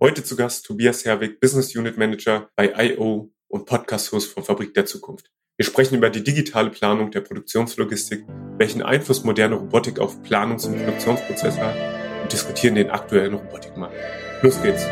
Heute zu Gast Tobias Herwig, Business Unit Manager bei IO und Podcast-Host von Fabrik der Zukunft. Wir sprechen über die digitale Planung der Produktionslogistik, welchen Einfluss moderne Robotik auf Planungs- und Produktionsprozesse hat und diskutieren den aktuellen Robotikmarkt. Los geht's!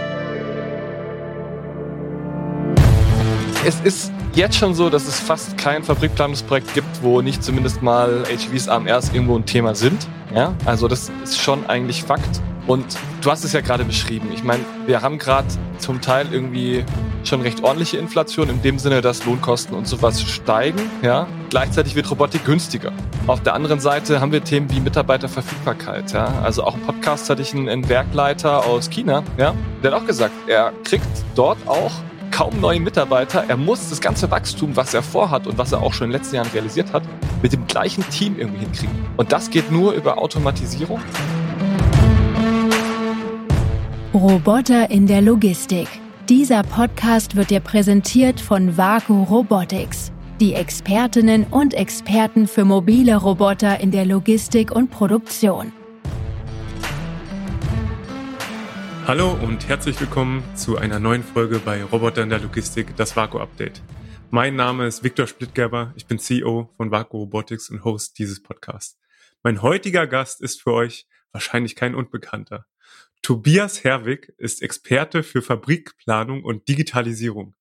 Es ist jetzt schon so, dass es fast kein Fabrikplanungsprojekt gibt, wo nicht zumindest mal HVs AMRs irgendwo ein Thema sind. Ja, also das ist schon eigentlich Fakt. Und du hast es ja gerade beschrieben. Ich meine, wir haben gerade zum Teil irgendwie schon recht ordentliche Inflation in dem Sinne, dass Lohnkosten und sowas steigen. Ja, gleichzeitig wird Robotik günstiger. Auf der anderen Seite haben wir Themen wie Mitarbeiterverfügbarkeit. Ja, also auch im Podcast hatte ich einen, einen Werkleiter aus China. Ja, der hat auch gesagt, er kriegt dort auch kaum neue Mitarbeiter. Er muss das ganze Wachstum, was er vorhat und was er auch schon in den letzten Jahren realisiert hat, mit dem gleichen Team irgendwie hinkriegen. Und das geht nur über Automatisierung. Roboter in der Logistik. Dieser Podcast wird dir präsentiert von Vaku Robotics, die Expertinnen und Experten für mobile Roboter in der Logistik und Produktion. Hallo und herzlich willkommen zu einer neuen Folge bei Roboter in der Logistik, das Vaku Update. Mein Name ist Viktor Splittgerber, ich bin CEO von Vaku Robotics und Host dieses Podcasts. Mein heutiger Gast ist für euch wahrscheinlich kein Unbekannter. Tobias Herwig ist Experte für Fabrikplanung und Digitalisierung.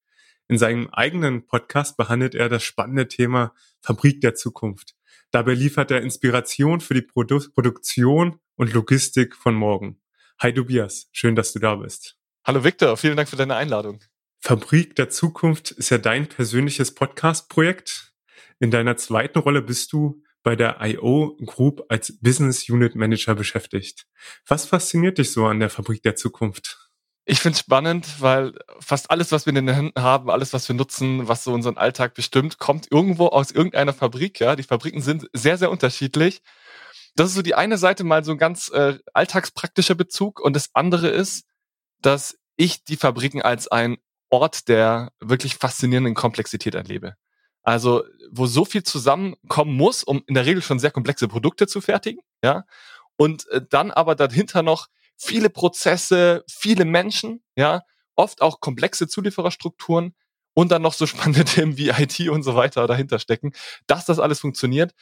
In seinem eigenen Podcast behandelt er das spannende Thema Fabrik der Zukunft. Dabei liefert er Inspiration für die Produ Produktion und Logistik von morgen. Hi Tobias, schön, dass du da bist. Hallo Victor, vielen Dank für deine Einladung. Fabrik der Zukunft ist ja dein persönliches Podcast-Projekt. In deiner zweiten Rolle bist du bei der IO Group als Business Unit Manager beschäftigt. Was fasziniert dich so an der Fabrik der Zukunft? Ich finde es spannend, weil fast alles, was wir in den Händen haben, alles, was wir nutzen, was so unseren Alltag bestimmt, kommt irgendwo aus irgendeiner Fabrik. Ja, die Fabriken sind sehr, sehr unterschiedlich. Das ist so die eine Seite mal so ein ganz äh, alltagspraktischer Bezug und das andere ist, dass ich die Fabriken als ein Ort der wirklich faszinierenden Komplexität erlebe. Also, wo so viel zusammenkommen muss, um in der Regel schon sehr komplexe Produkte zu fertigen, ja. Und äh, dann aber dahinter noch viele Prozesse, viele Menschen, ja, oft auch komplexe Zuliefererstrukturen und dann noch so spannende Themen wie IT und so weiter dahinter stecken, dass das alles funktioniert.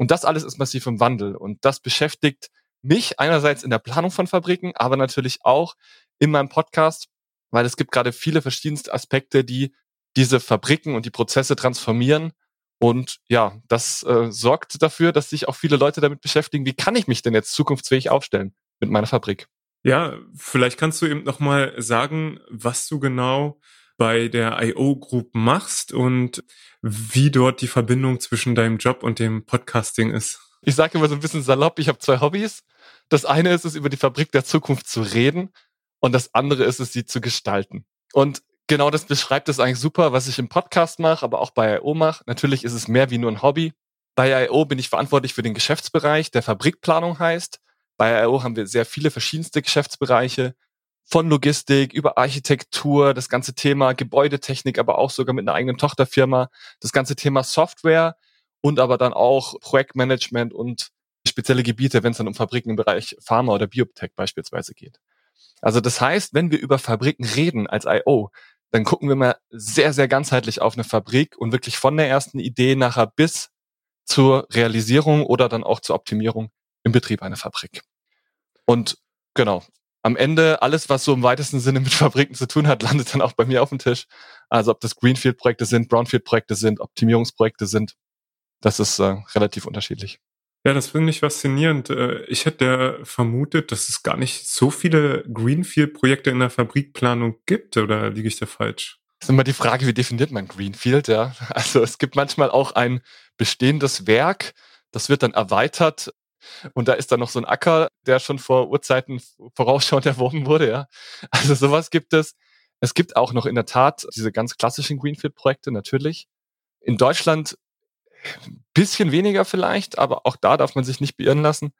Und das alles ist massiv im Wandel. Und das beschäftigt mich einerseits in der Planung von Fabriken, aber natürlich auch in meinem Podcast, weil es gibt gerade viele verschiedenste Aspekte, die diese Fabriken und die Prozesse transformieren. Und ja, das äh, sorgt dafür, dass sich auch viele Leute damit beschäftigen, wie kann ich mich denn jetzt zukunftsfähig aufstellen mit meiner Fabrik? Ja, vielleicht kannst du eben noch mal sagen, was du genau bei der IO Group machst und wie dort die Verbindung zwischen deinem Job und dem Podcasting ist. Ich sage immer so ein bisschen salopp, ich habe zwei Hobbys. Das eine ist es, über die Fabrik der Zukunft zu reden und das andere ist es, sie zu gestalten. Und Genau, das beschreibt es eigentlich super, was ich im Podcast mache, aber auch bei I.O. mache. Natürlich ist es mehr wie nur ein Hobby. Bei I.O. bin ich verantwortlich für den Geschäftsbereich, der Fabrikplanung heißt. Bei I.O. haben wir sehr viele verschiedenste Geschäftsbereiche. Von Logistik über Architektur, das ganze Thema Gebäudetechnik, aber auch sogar mit einer eigenen Tochterfirma, das ganze Thema Software und aber dann auch Projektmanagement und spezielle Gebiete, wenn es dann um Fabriken im Bereich Pharma oder Biotech beispielsweise geht. Also das heißt, wenn wir über Fabriken reden als I.O., dann gucken wir mal sehr, sehr ganzheitlich auf eine Fabrik und wirklich von der ersten Idee nachher bis zur Realisierung oder dann auch zur Optimierung im Betrieb einer Fabrik. Und genau, am Ende alles, was so im weitesten Sinne mit Fabriken zu tun hat, landet dann auch bei mir auf dem Tisch. Also ob das Greenfield-Projekte sind, Brownfield-Projekte sind, Optimierungsprojekte sind, das ist äh, relativ unterschiedlich. Ja, das finde ich faszinierend. Äh, ich hätte vermutet, dass es gar nicht so viele Greenfield-Projekte in der Fabrikplanung gibt, oder liege ich da falsch? Das ist immer die Frage, wie definiert man Greenfield, ja? Also es gibt manchmal auch ein bestehendes Werk, das wird dann erweitert und da ist dann noch so ein Acker, der schon vor Urzeiten vorausschauend erworben wurde, ja. Also sowas gibt es. Es gibt auch noch in der Tat diese ganz klassischen Greenfield-Projekte, natürlich. In Deutschland bisschen weniger vielleicht, aber auch da darf man sich nicht beirren lassen.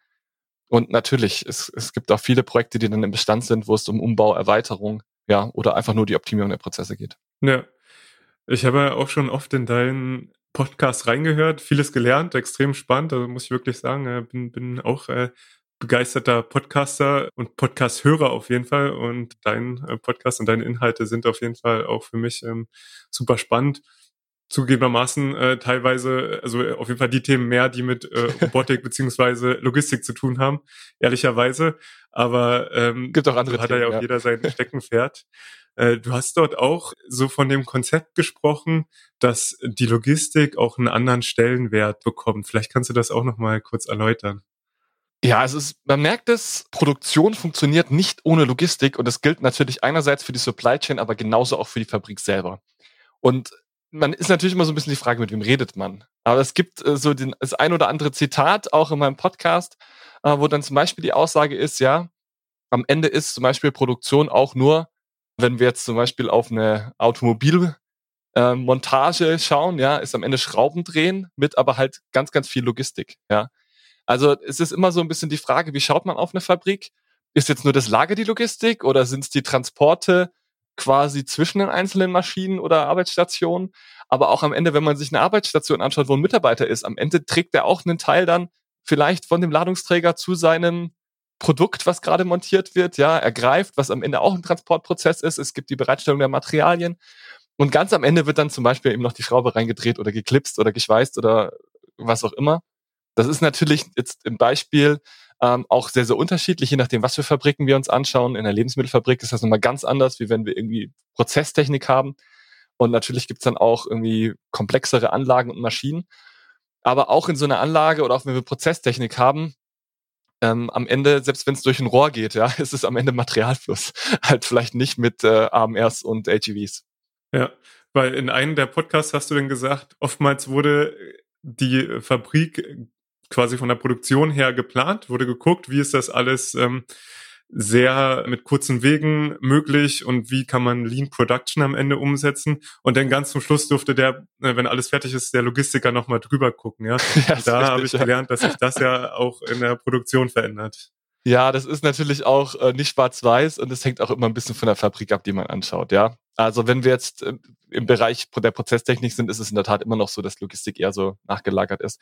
Und natürlich, es, es gibt auch viele Projekte, die dann im Bestand sind, wo es um Umbau, Erweiterung, ja, oder einfach nur die Optimierung der Prozesse geht. Ja. Ich habe auch schon oft in deinen Podcast reingehört, vieles gelernt, extrem spannend, also muss ich wirklich sagen, bin, bin auch äh, begeisterter Podcaster und Podcast-Hörer auf jeden Fall und dein äh, Podcast und deine Inhalte sind auf jeden Fall auch für mich ähm, super spannend. Zugegebenermaßen äh, teilweise, also auf jeden Fall die Themen mehr, die mit äh, Robotik beziehungsweise Logistik zu tun haben, ehrlicherweise. Aber ähm, gibt auch andere hat Themen, ja auch jeder sein Steckenpferd. Äh, du hast dort auch so von dem Konzept gesprochen, dass die Logistik auch einen anderen Stellenwert bekommt. Vielleicht kannst du das auch noch mal kurz erläutern. Ja, es ist, man merkt es, Produktion funktioniert nicht ohne Logistik und das gilt natürlich einerseits für die Supply Chain, aber genauso auch für die Fabrik selber. Und man ist natürlich immer so ein bisschen die Frage, mit wem redet man. Aber es gibt äh, so den, das ein oder andere Zitat auch in meinem Podcast, äh, wo dann zum Beispiel die Aussage ist, ja, am Ende ist zum Beispiel Produktion auch nur, wenn wir jetzt zum Beispiel auf eine Automobilmontage äh, schauen, ja, ist am Ende Schrauben drehen mit aber halt ganz, ganz viel Logistik, ja. Also es ist immer so ein bisschen die Frage, wie schaut man auf eine Fabrik? Ist jetzt nur das Lager die Logistik oder sind es die Transporte quasi zwischen den einzelnen Maschinen oder Arbeitsstationen? Aber auch am Ende, wenn man sich eine Arbeitsstation anschaut, wo ein Mitarbeiter ist, am Ende trägt er auch einen Teil dann vielleicht von dem Ladungsträger zu seinem Produkt, was gerade montiert wird, ja, ergreift, was am Ende auch ein Transportprozess ist. Es gibt die Bereitstellung der Materialien. Und ganz am Ende wird dann zum Beispiel eben noch die Schraube reingedreht oder geklipst oder geschweißt oder was auch immer. Das ist natürlich jetzt im Beispiel ähm, auch sehr, sehr unterschiedlich, je nachdem, was für Fabriken wir uns anschauen. In der Lebensmittelfabrik ist das nochmal ganz anders, wie wenn wir irgendwie Prozesstechnik haben. Und natürlich gibt's dann auch irgendwie komplexere Anlagen und Maschinen. Aber auch in so einer Anlage oder auch wenn wir Prozesstechnik haben, ähm, am Ende, selbst wenn es durch ein Rohr geht, ja, ist es am Ende Materialfluss. halt vielleicht nicht mit äh, AMRs und AGVs. Ja, weil in einem der Podcasts hast du dann gesagt, oftmals wurde die Fabrik quasi von der Produktion her geplant, wurde geguckt, wie ist das alles ähm, sehr mit kurzen Wegen möglich und wie kann man Lean Production am Ende umsetzen. Und dann ganz zum Schluss durfte der, äh, wenn alles fertig ist, der Logistiker nochmal drüber gucken. Ja, ja da habe ich gelernt, dass sich das ja auch in der Produktion verändert. Ja, das ist natürlich auch äh, nicht schwarz-weiß und es hängt auch immer ein bisschen von der Fabrik ab, die man anschaut, ja. Also wenn wir jetzt äh, im Bereich der Prozesstechnik sind, ist es in der Tat immer noch so, dass Logistik eher so nachgelagert ist.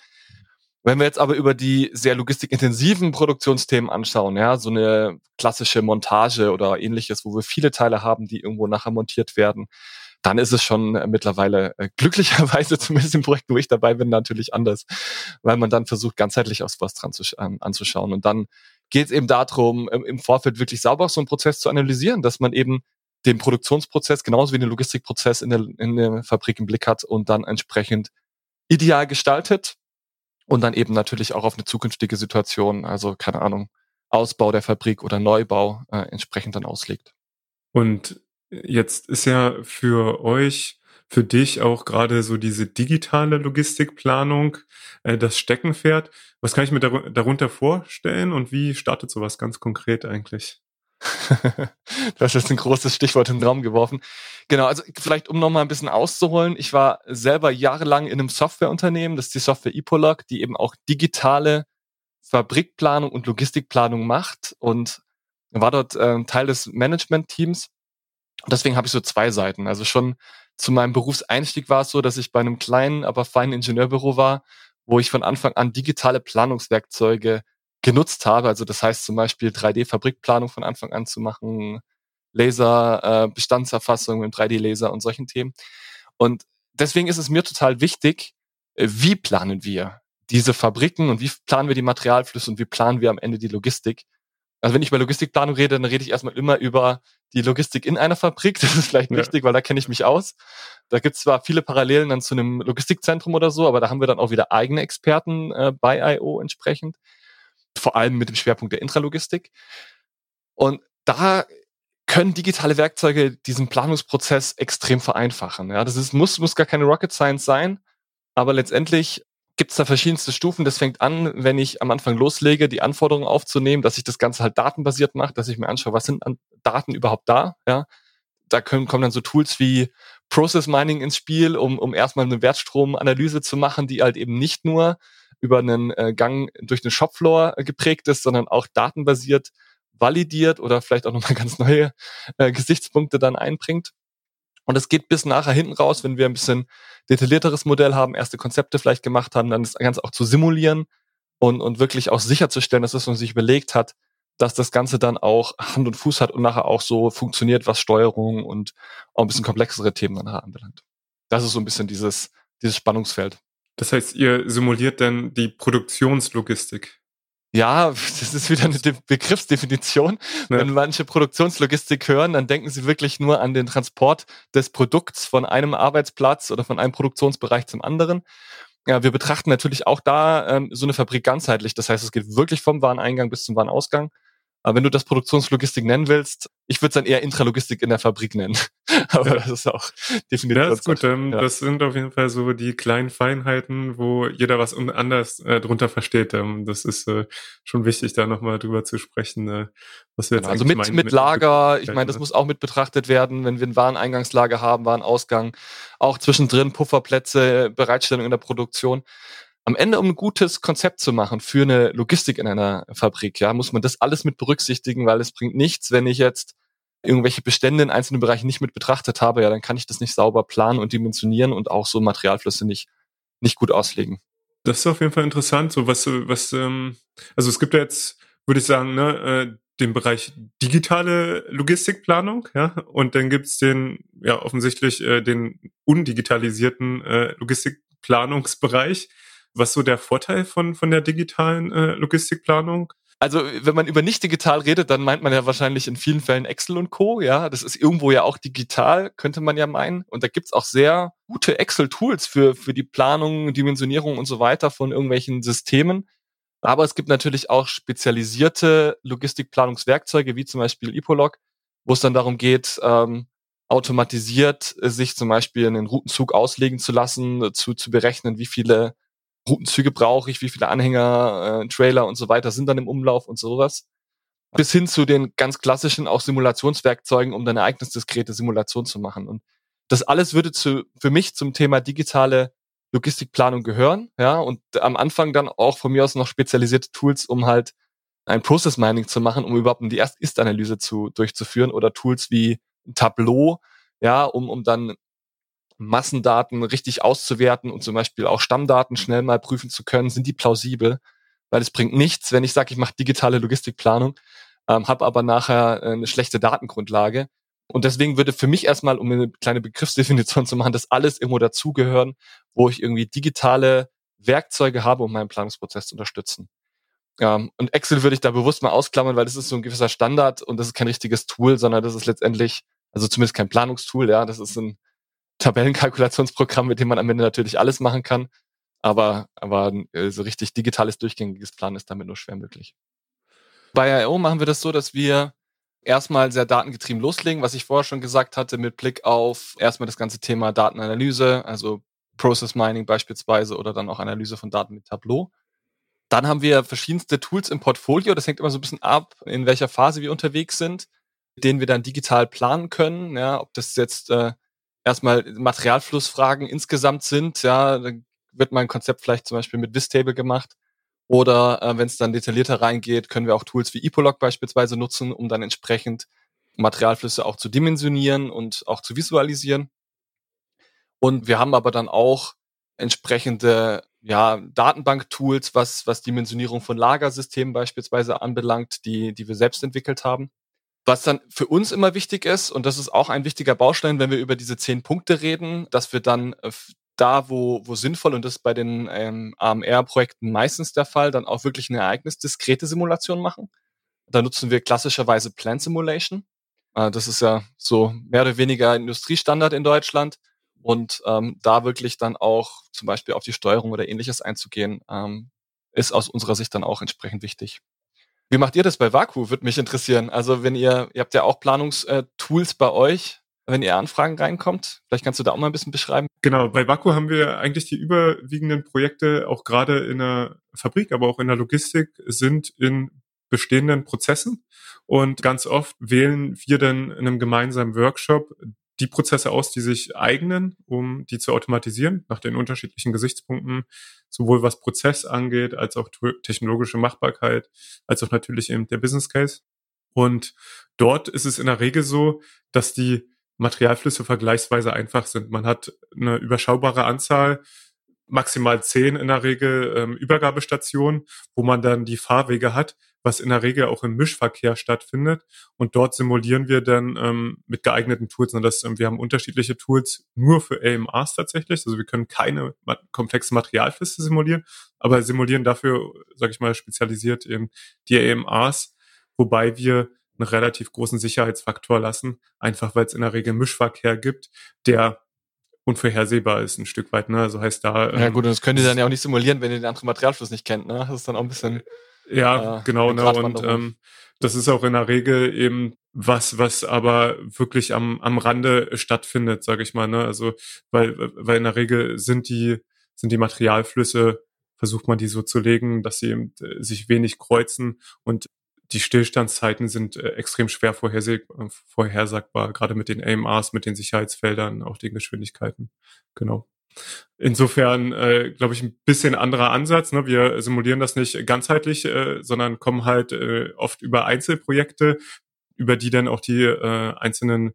Wenn wir jetzt aber über die sehr logistikintensiven Produktionsthemen anschauen, ja, so eine klassische Montage oder ähnliches, wo wir viele Teile haben, die irgendwo nachher montiert werden, dann ist es schon äh, mittlerweile äh, glücklicherweise zumindest im Projekt, wo ich dabei bin, natürlich anders, weil man dann versucht, ganzheitlich aus was dran zu, ähm, anzuschauen. Und dann geht es eben darum, im Vorfeld wirklich sauber so einen Prozess zu analysieren, dass man eben den Produktionsprozess genauso wie den Logistikprozess in der, in der Fabrik im Blick hat und dann entsprechend ideal gestaltet und dann eben natürlich auch auf eine zukünftige Situation, also keine Ahnung, Ausbau der Fabrik oder Neubau äh, entsprechend dann auslegt. Und jetzt ist ja für euch, für dich auch gerade so diese digitale Logistikplanung äh, das Steckenpferd. Was kann ich mir dar darunter vorstellen und wie startet sowas ganz konkret eigentlich? hast jetzt ein großes Stichwort in den Raum geworfen. Genau, also vielleicht um nochmal ein bisschen auszuholen. Ich war selber jahrelang in einem Softwareunternehmen, das ist die Software Epolog, die eben auch digitale Fabrikplanung und Logistikplanung macht und war dort äh, Teil des Management-Teams. Deswegen habe ich so zwei Seiten. Also schon zu meinem Berufseinstieg war es so, dass ich bei einem kleinen, aber feinen Ingenieurbüro war, wo ich von Anfang an digitale Planungswerkzeuge genutzt habe. Also das heißt zum Beispiel 3D-Fabrikplanung von Anfang an zu machen, Laser, äh, Bestandserfassung mit 3D-Laser und solchen Themen. Und deswegen ist es mir total wichtig, äh, wie planen wir diese Fabriken und wie planen wir die Materialflüsse und wie planen wir am Ende die Logistik. Also wenn ich über Logistikplanung rede, dann rede ich erstmal immer über die Logistik in einer Fabrik. Das ist vielleicht ja. wichtig, weil da kenne ich mich aus. Da gibt es zwar viele Parallelen dann zu einem Logistikzentrum oder so, aber da haben wir dann auch wieder eigene Experten äh, bei IO entsprechend vor allem mit dem Schwerpunkt der Intralogistik. Und da können digitale Werkzeuge diesen Planungsprozess extrem vereinfachen. Ja, das ist, muss, muss gar keine Rocket Science sein, aber letztendlich gibt es da verschiedenste Stufen. Das fängt an, wenn ich am Anfang loslege, die Anforderungen aufzunehmen, dass ich das Ganze halt datenbasiert mache, dass ich mir anschaue, was sind an Daten überhaupt da. Ja, da können, kommen dann so Tools wie Process Mining ins Spiel, um, um erstmal eine Wertstromanalyse zu machen, die halt eben nicht nur über einen äh, Gang durch den Shopfloor geprägt ist, sondern auch datenbasiert validiert oder vielleicht auch nochmal ganz neue äh, Gesichtspunkte dann einbringt. Und es geht bis nachher hinten raus, wenn wir ein bisschen detaillierteres Modell haben, erste Konzepte vielleicht gemacht haben, dann das Ganze auch zu simulieren, und, und wirklich auch sicherzustellen, dass das man sich überlegt hat, dass das Ganze dann auch Hand und Fuß hat und nachher auch so funktioniert, was Steuerung und auch ein bisschen komplexere Themen dann anbelangt. Das ist so ein bisschen dieses, dieses Spannungsfeld. Das heißt, ihr simuliert dann die Produktionslogistik. Ja, das ist wieder eine Begriffsdefinition. Ja. Wenn manche Produktionslogistik hören, dann denken sie wirklich nur an den Transport des Produkts von einem Arbeitsplatz oder von einem Produktionsbereich zum anderen. Ja, wir betrachten natürlich auch da ähm, so eine Fabrik ganzheitlich. Das heißt, es geht wirklich vom Wareneingang bis zum Warenausgang. Aber wenn du das Produktionslogistik nennen willst, ich würde es dann eher Intralogistik in der Fabrik nennen. Aber ja. das ist auch definitiv. Ja, ist gut. Ähm, ja. Das sind auf jeden Fall so die kleinen Feinheiten, wo jeder was anders äh, drunter versteht. Ähm, das ist äh, schon wichtig, da nochmal drüber zu sprechen, äh, was wir jetzt genau, Also mit, meinen, mit, mit Lager, ich meine, das muss auch mit betrachtet werden, wenn wir ein Wareneingangslager haben, Warenausgang, auch zwischendrin Pufferplätze, Bereitstellung in der Produktion am Ende, um ein gutes Konzept zu machen für eine Logistik in einer Fabrik, ja, muss man das alles mit berücksichtigen, weil es bringt nichts, wenn ich jetzt irgendwelche Bestände in einzelnen Bereichen nicht mit betrachtet habe, ja, dann kann ich das nicht sauber planen und dimensionieren und auch so Materialflüsse nicht, nicht gut auslegen. Das ist auf jeden Fall interessant. So was, was, ähm, also es gibt ja jetzt, würde ich sagen, ne, äh, den Bereich digitale Logistikplanung, ja, und dann gibt's den, ja, offensichtlich äh, den undigitalisierten äh, Logistikplanungsbereich. Was so der Vorteil von, von der digitalen äh, Logistikplanung? Also, wenn man über nicht digital redet, dann meint man ja wahrscheinlich in vielen Fällen Excel und Co. Ja, das ist irgendwo ja auch digital, könnte man ja meinen. Und da gibt's auch sehr gute Excel-Tools für, für die Planung, Dimensionierung und so weiter von irgendwelchen Systemen. Aber es gibt natürlich auch spezialisierte Logistikplanungswerkzeuge, wie zum Beispiel Ipolog, wo es dann darum geht, ähm, automatisiert sich zum Beispiel einen Routenzug auslegen zu lassen, zu, zu berechnen, wie viele Routenzüge brauche ich, wie viele Anhänger, äh, Trailer und so weiter sind dann im Umlauf und sowas. Bis hin zu den ganz klassischen auch Simulationswerkzeugen, um dann ereignisdiskrete Simulation zu machen. Und das alles würde zu, für mich zum Thema digitale Logistikplanung gehören, ja, und am Anfang dann auch von mir aus noch spezialisierte Tools, um halt ein Process Mining zu machen, um überhaupt die Erst-Ist-Analyse zu, durchzuführen oder Tools wie Tableau, ja, um, um dann Massendaten richtig auszuwerten und zum Beispiel auch Stammdaten schnell mal prüfen zu können, sind die plausibel? Weil es bringt nichts, wenn ich sage, ich mache digitale Logistikplanung, ähm, habe aber nachher äh, eine schlechte Datengrundlage. Und deswegen würde für mich erstmal, um eine kleine Begriffsdefinition zu machen, das alles irgendwo dazugehören, wo ich irgendwie digitale Werkzeuge habe, um meinen Planungsprozess zu unterstützen. Ähm, und Excel würde ich da bewusst mal ausklammern, weil das ist so ein gewisser Standard und das ist kein richtiges Tool, sondern das ist letztendlich, also zumindest kein Planungstool, ja, das ist ein Tabellenkalkulationsprogramm, mit dem man am Ende natürlich alles machen kann. Aber, aber äh, so richtig digitales, durchgängiges Plan ist damit nur schwer möglich. Bei I.O. machen wir das so, dass wir erstmal sehr datengetrieben loslegen, was ich vorher schon gesagt hatte, mit Blick auf erstmal das ganze Thema Datenanalyse, also Process Mining beispielsweise oder dann auch Analyse von Daten mit Tableau. Dann haben wir verschiedenste Tools im Portfolio. Das hängt immer so ein bisschen ab, in welcher Phase wir unterwegs sind, mit denen wir dann digital planen können. Ja, ob das jetzt äh, erstmal Materialflussfragen insgesamt sind, ja, dann wird mein Konzept vielleicht zum Beispiel mit Vistable gemacht. Oder äh, wenn es dann detaillierter reingeht, können wir auch Tools wie Epolog beispielsweise nutzen, um dann entsprechend Materialflüsse auch zu dimensionieren und auch zu visualisieren. Und wir haben aber dann auch entsprechende ja, Datenbank-Tools, was, was Dimensionierung von Lagersystemen beispielsweise anbelangt, die, die wir selbst entwickelt haben. Was dann für uns immer wichtig ist, und das ist auch ein wichtiger Baustein, wenn wir über diese zehn Punkte reden, dass wir dann äh, da, wo, wo sinnvoll, und das ist bei den ähm, AMR-Projekten meistens der Fall, dann auch wirklich eine ereignisdiskrete Simulation machen. Da nutzen wir klassischerweise Plan Simulation. Äh, das ist ja so mehr oder weniger Industriestandard in Deutschland. Und ähm, da wirklich dann auch zum Beispiel auf die Steuerung oder ähnliches einzugehen, ähm, ist aus unserer Sicht dann auch entsprechend wichtig. Wie macht ihr das bei Vaku? Würde mich interessieren. Also wenn ihr, ihr habt ja auch Planungstools bei euch, wenn ihr Anfragen reinkommt. Vielleicht kannst du da auch mal ein bisschen beschreiben. Genau, bei Vaku haben wir eigentlich die überwiegenden Projekte, auch gerade in der Fabrik, aber auch in der Logistik, sind in bestehenden Prozessen. Und ganz oft wählen wir dann in einem gemeinsamen Workshop die Prozesse aus, die sich eignen, um die zu automatisieren, nach den unterschiedlichen Gesichtspunkten, sowohl was Prozess angeht, als auch technologische Machbarkeit, als auch natürlich eben der Business Case. Und dort ist es in der Regel so, dass die Materialflüsse vergleichsweise einfach sind. Man hat eine überschaubare Anzahl maximal zehn in der Regel ähm, Übergabestationen, wo man dann die Fahrwege hat, was in der Regel auch im Mischverkehr stattfindet. Und dort simulieren wir dann ähm, mit geeigneten Tools. Und das, ähm, wir haben unterschiedliche Tools nur für AMRs tatsächlich. Also wir können keine komplexe Materialflüsse simulieren, aber simulieren dafür, sage ich mal, spezialisiert eben die AMRs, wobei wir einen relativ großen Sicherheitsfaktor lassen, einfach weil es in der Regel Mischverkehr gibt, der unvorhersehbar ist ein Stück weit. Ne? Also heißt da. Ähm, ja gut, und das könnt ihr dann ja auch nicht simulieren, wenn ihr den anderen Materialfluss nicht kennt. Ne? Das ist dann auch ein bisschen. Ja, äh, genau. Ne? Und ähm, das ist auch in der Regel eben was, was aber wirklich am, am Rande stattfindet, sage ich mal. Ne? Also weil, weil in der Regel sind die sind die Materialflüsse versucht man die so zu legen, dass sie eben äh, sich wenig kreuzen und die Stillstandszeiten sind äh, extrem schwer vorhersag vorhersagbar, gerade mit den AMRs, mit den Sicherheitsfeldern, auch den Geschwindigkeiten. Genau. Insofern, äh, glaube ich, ein bisschen anderer Ansatz. Ne? Wir simulieren das nicht ganzheitlich, äh, sondern kommen halt äh, oft über Einzelprojekte, über die dann auch die äh, einzelnen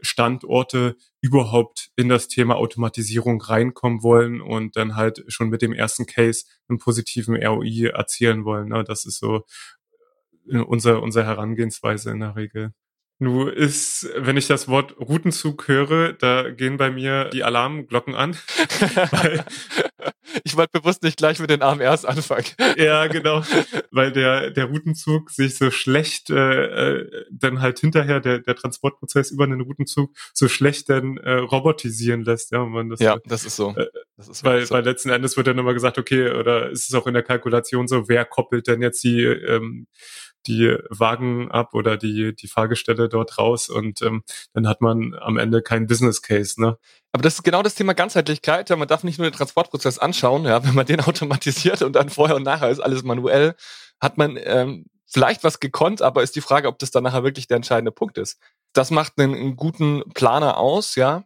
Standorte überhaupt in das Thema Automatisierung reinkommen wollen und dann halt schon mit dem ersten Case einen positiven ROI erzielen wollen. Ne? Das ist so unser, unsere Herangehensweise in der Regel. Nu ist, wenn ich das Wort Routenzug höre, da gehen bei mir die Alarmglocken an. ich wollte bewusst nicht gleich mit den AMRs anfangen. ja, genau. Weil der, der Routenzug sich so schlecht äh, äh, dann halt hinterher, der, der Transportprozess über den Routenzug so schlecht dann äh, robotisieren lässt. Ja, man das, ja das ist so. Äh, das ist weil, so. weil letzten Endes wird dann immer gesagt, okay, oder ist es auch in der Kalkulation so, wer koppelt denn jetzt die ähm, die Wagen ab oder die, die Fahrgestelle dort raus und ähm, dann hat man am Ende keinen Business Case. Ne? Aber das ist genau das Thema Ganzheitlichkeit. Ja, man darf nicht nur den Transportprozess anschauen, ja, wenn man den automatisiert und dann vorher und nachher ist alles manuell, hat man ähm, vielleicht was gekonnt, aber ist die Frage, ob das dann nachher wirklich der entscheidende Punkt ist. Das macht einen, einen guten Planer aus, ja,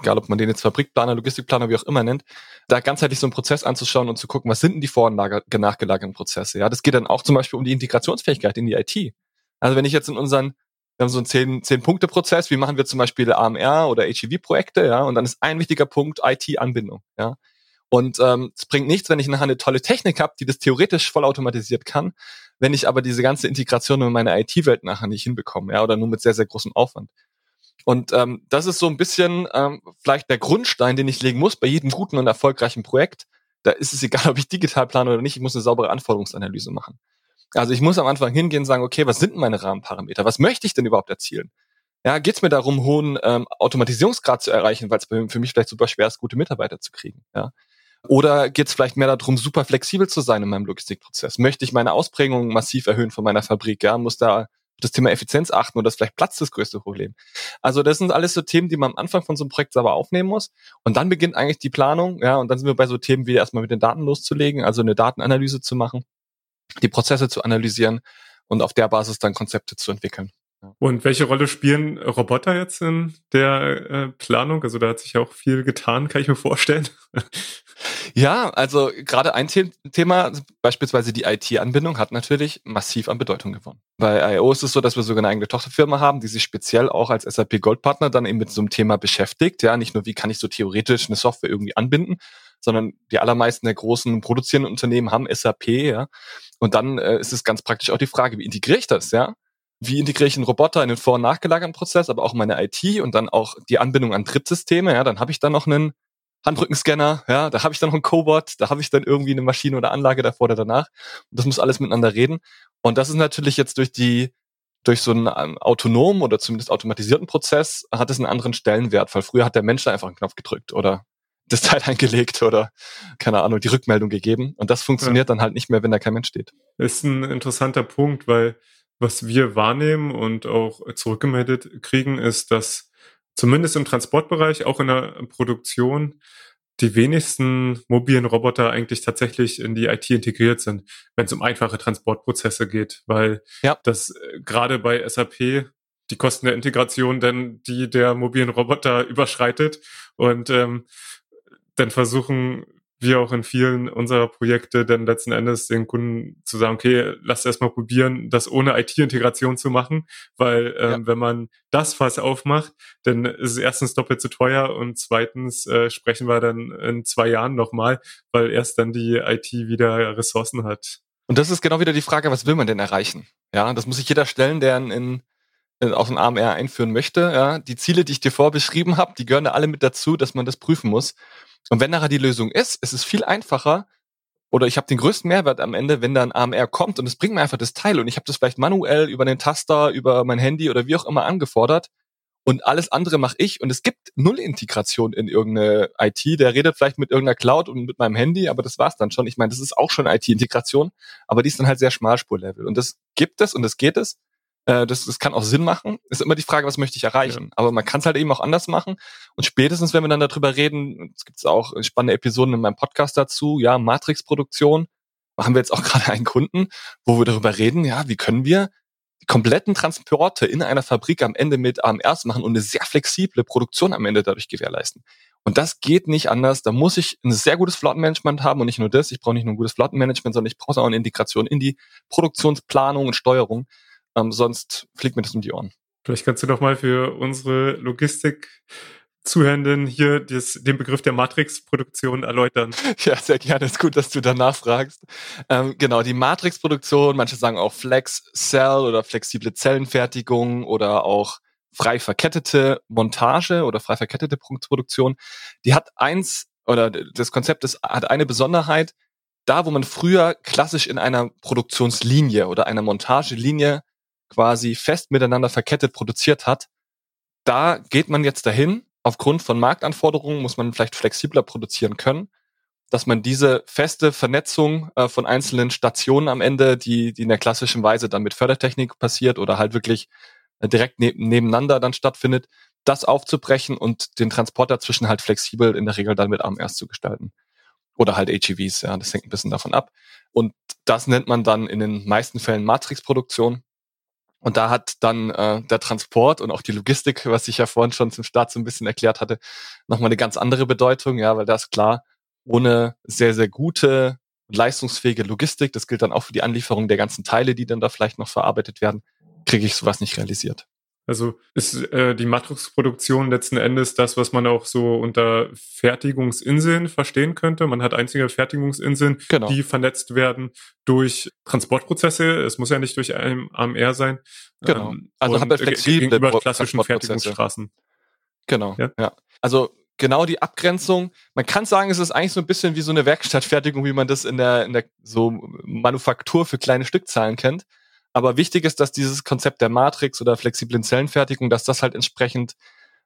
egal ob man den jetzt Fabrikplaner, Logistikplaner, wie auch immer nennt, da ganzheitlich so einen Prozess anzuschauen und zu gucken, was sind denn die vor- und nachgelagerten Prozesse. Ja, das geht dann auch zum Beispiel um die Integrationsfähigkeit in die IT. Also wenn ich jetzt in unseren, wir haben so einen zehn, zehn Punkte Prozess, wie machen wir zum Beispiel AMR oder HEV Projekte, ja, und dann ist ein wichtiger Punkt IT-Anbindung, ja. Und ähm, es bringt nichts, wenn ich nachher eine tolle Technik habe, die das theoretisch vollautomatisiert kann, wenn ich aber diese ganze Integration in meine IT-Welt nachher nicht hinbekomme, ja, oder nur mit sehr, sehr großem Aufwand. Und ähm, das ist so ein bisschen ähm, vielleicht der Grundstein, den ich legen muss bei jedem guten und erfolgreichen Projekt. Da ist es egal, ob ich digital plane oder nicht, ich muss eine saubere Anforderungsanalyse machen. Also ich muss am Anfang hingehen und sagen, okay, was sind meine Rahmenparameter? Was möchte ich denn überhaupt erzielen? Ja, geht es mir darum, hohen ähm, Automatisierungsgrad zu erreichen, weil es für mich vielleicht super schwer ist, gute Mitarbeiter zu kriegen? Ja? Oder geht es vielleicht mehr darum, super flexibel zu sein in meinem Logistikprozess? Möchte ich meine Ausprägung massiv erhöhen von meiner Fabrik? Ja, muss da das Thema Effizienz achten oder ist vielleicht Platz das größte Problem. Also das sind alles so Themen, die man am Anfang von so einem Projekt selber aufnehmen muss. Und dann beginnt eigentlich die Planung, ja, und dann sind wir bei so Themen wie erstmal mit den Daten loszulegen, also eine Datenanalyse zu machen, die Prozesse zu analysieren und auf der Basis dann Konzepte zu entwickeln. Und welche Rolle spielen Roboter jetzt in der äh, Planung? Also da hat sich auch viel getan, kann ich mir vorstellen. Ja, also gerade ein Thema, beispielsweise die IT-Anbindung, hat natürlich massiv an Bedeutung gewonnen. Bei IO ist es so, dass wir sogar eine eigene Tochterfirma haben, die sich speziell auch als SAP Goldpartner dann eben mit so einem Thema beschäftigt. Ja, nicht nur, wie kann ich so theoretisch eine Software irgendwie anbinden, sondern die allermeisten der großen produzierenden Unternehmen haben SAP, ja. Und dann äh, ist es ganz praktisch auch die Frage, wie integriere ich das, ja? Wie integriere ich einen Roboter in den vor- und nachgelagerten Prozess, aber auch meine IT und dann auch die Anbindung an Drittsysteme, ja, dann habe ich dann noch einen Handrückenscanner, ja, da habe ich dann noch einen Cobot, da habe ich dann irgendwie eine Maschine oder Anlage davor oder danach. Und das muss alles miteinander reden. Und das ist natürlich jetzt durch die durch so einen ähm, autonomen oder zumindest automatisierten Prozess hat es einen anderen Stellenwert, weil früher hat der Mensch da einfach einen Knopf gedrückt oder das Teil eingelegt oder keine Ahnung, die Rückmeldung gegeben. Und das funktioniert ja. dann halt nicht mehr, wenn da kein Mensch steht. Ist ein interessanter Punkt, weil was wir wahrnehmen und auch zurückgemeldet kriegen, ist, dass zumindest im Transportbereich, auch in der Produktion, die wenigsten mobilen Roboter eigentlich tatsächlich in die IT integriert sind, wenn es um einfache Transportprozesse geht, weil ja. das äh, gerade bei SAP die Kosten der Integration denn die der mobilen Roboter überschreitet und ähm, dann versuchen wie auch in vielen unserer Projekte dann letzten Endes den Kunden zu sagen, okay, lass erst mal probieren, das ohne IT-Integration zu machen, weil ähm, ja. wenn man das Fass aufmacht, dann ist es erstens doppelt so teuer und zweitens äh, sprechen wir dann in zwei Jahren nochmal, weil erst dann die IT wieder Ressourcen hat. Und das ist genau wieder die Frage, was will man denn erreichen? Ja, das muss sich jeder stellen, der in, in auf ein AMR einführen möchte. Ja, die Ziele, die ich dir vorbeschrieben habe, die gehören da alle mit dazu, dass man das prüfen muss. Und wenn nachher die Lösung ist, ist es viel einfacher oder ich habe den größten Mehrwert am Ende, wenn da ein AMR kommt und es bringt mir einfach das Teil und ich habe das vielleicht manuell über den Taster, über mein Handy oder wie auch immer angefordert und alles andere mache ich und es gibt null Integration in irgendeine IT. Der redet vielleicht mit irgendeiner Cloud und mit meinem Handy, aber das war's dann schon. Ich meine, das ist auch schon IT-Integration, aber die ist dann halt sehr schmalspurlevel und das gibt es und das geht es äh, das, das kann auch Sinn machen. Ist immer die Frage, was möchte ich erreichen. Ja. Aber man kann es halt eben auch anders machen. Und spätestens, wenn wir dann darüber reden, es gibt auch spannende Episoden in meinem Podcast dazu, ja, Matrix-Produktion, machen wir jetzt auch gerade einen Kunden, wo wir darüber reden, ja, wie können wir die kompletten Transporte in einer Fabrik am Ende mit AMRs machen und eine sehr flexible Produktion am Ende dadurch gewährleisten. Und das geht nicht anders. Da muss ich ein sehr gutes Flottenmanagement haben und nicht nur das. Ich brauche nicht nur ein gutes Flottenmanagement, sondern ich brauche auch eine Integration in die Produktionsplanung und Steuerung. Ähm, sonst fliegt mir das um die Ohren. Vielleicht kannst du doch mal für unsere Logistik Zuhörenden hier des, den Begriff der Matrix-Produktion erläutern. Ja, sehr gerne. Ist gut, dass du danach fragst. Ähm, genau, die Matrix-Produktion, manche sagen auch Flex Cell oder flexible Zellenfertigung oder auch frei verkettete Montage oder frei verkettete Produktion. Die hat eins oder das Konzept ist, hat eine Besonderheit. Da, wo man früher klassisch in einer Produktionslinie oder einer Montagelinie quasi fest miteinander verkettet produziert hat, da geht man jetzt dahin. Aufgrund von Marktanforderungen muss man vielleicht flexibler produzieren können, dass man diese feste Vernetzung äh, von einzelnen Stationen am Ende, die, die in der klassischen Weise dann mit Fördertechnik passiert oder halt wirklich äh, direkt ne nebeneinander dann stattfindet, das aufzubrechen und den Transport dazwischen halt flexibel in der Regel dann mit AMRs zu gestalten. Oder halt HEVs, ja, das hängt ein bisschen davon ab. Und das nennt man dann in den meisten Fällen Matrixproduktion. Und da hat dann äh, der Transport und auch die Logistik, was ich ja vorhin schon zum Start so ein bisschen erklärt hatte, nochmal eine ganz andere Bedeutung, ja, weil da ist klar, ohne sehr, sehr gute, leistungsfähige Logistik, das gilt dann auch für die Anlieferung der ganzen Teile, die dann da vielleicht noch verarbeitet werden, kriege ich sowas nicht realisiert. Also ist äh, die Matrixproduktion letzten Endes das, was man auch so unter Fertigungsinseln verstehen könnte. Man hat einzige Fertigungsinseln, genau. die vernetzt werden durch Transportprozesse. Es muss ja nicht durch ein AMR sein. Genau. Ähm, also hat er flexible gegenüber klassischen Fertigungsstraßen. Genau. Ja? ja. Also genau die Abgrenzung. Man kann sagen, es ist eigentlich so ein bisschen wie so eine Werkstattfertigung, wie man das in der, in der so Manufaktur für kleine Stückzahlen kennt. Aber wichtig ist, dass dieses Konzept der Matrix oder flexiblen Zellenfertigung, dass das halt entsprechend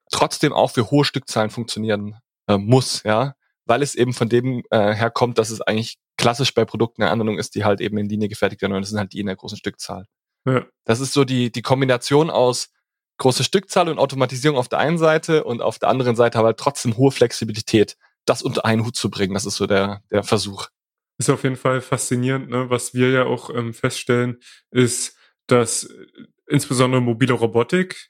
trotzdem auch für hohe Stückzahlen funktionieren äh, muss, ja, weil es eben von dem äh, herkommt, dass es eigentlich klassisch bei Produkten eine Anwendung ist, die halt eben in Linie gefertigt werden und das sind halt die in der großen Stückzahl. Ja. Das ist so die, die Kombination aus große Stückzahl und Automatisierung auf der einen Seite und auf der anderen Seite aber halt trotzdem hohe Flexibilität, das unter einen Hut zu bringen. Das ist so der, der Versuch ist auf jeden Fall faszinierend. Ne? Was wir ja auch ähm, feststellen, ist, dass äh, insbesondere mobile Robotik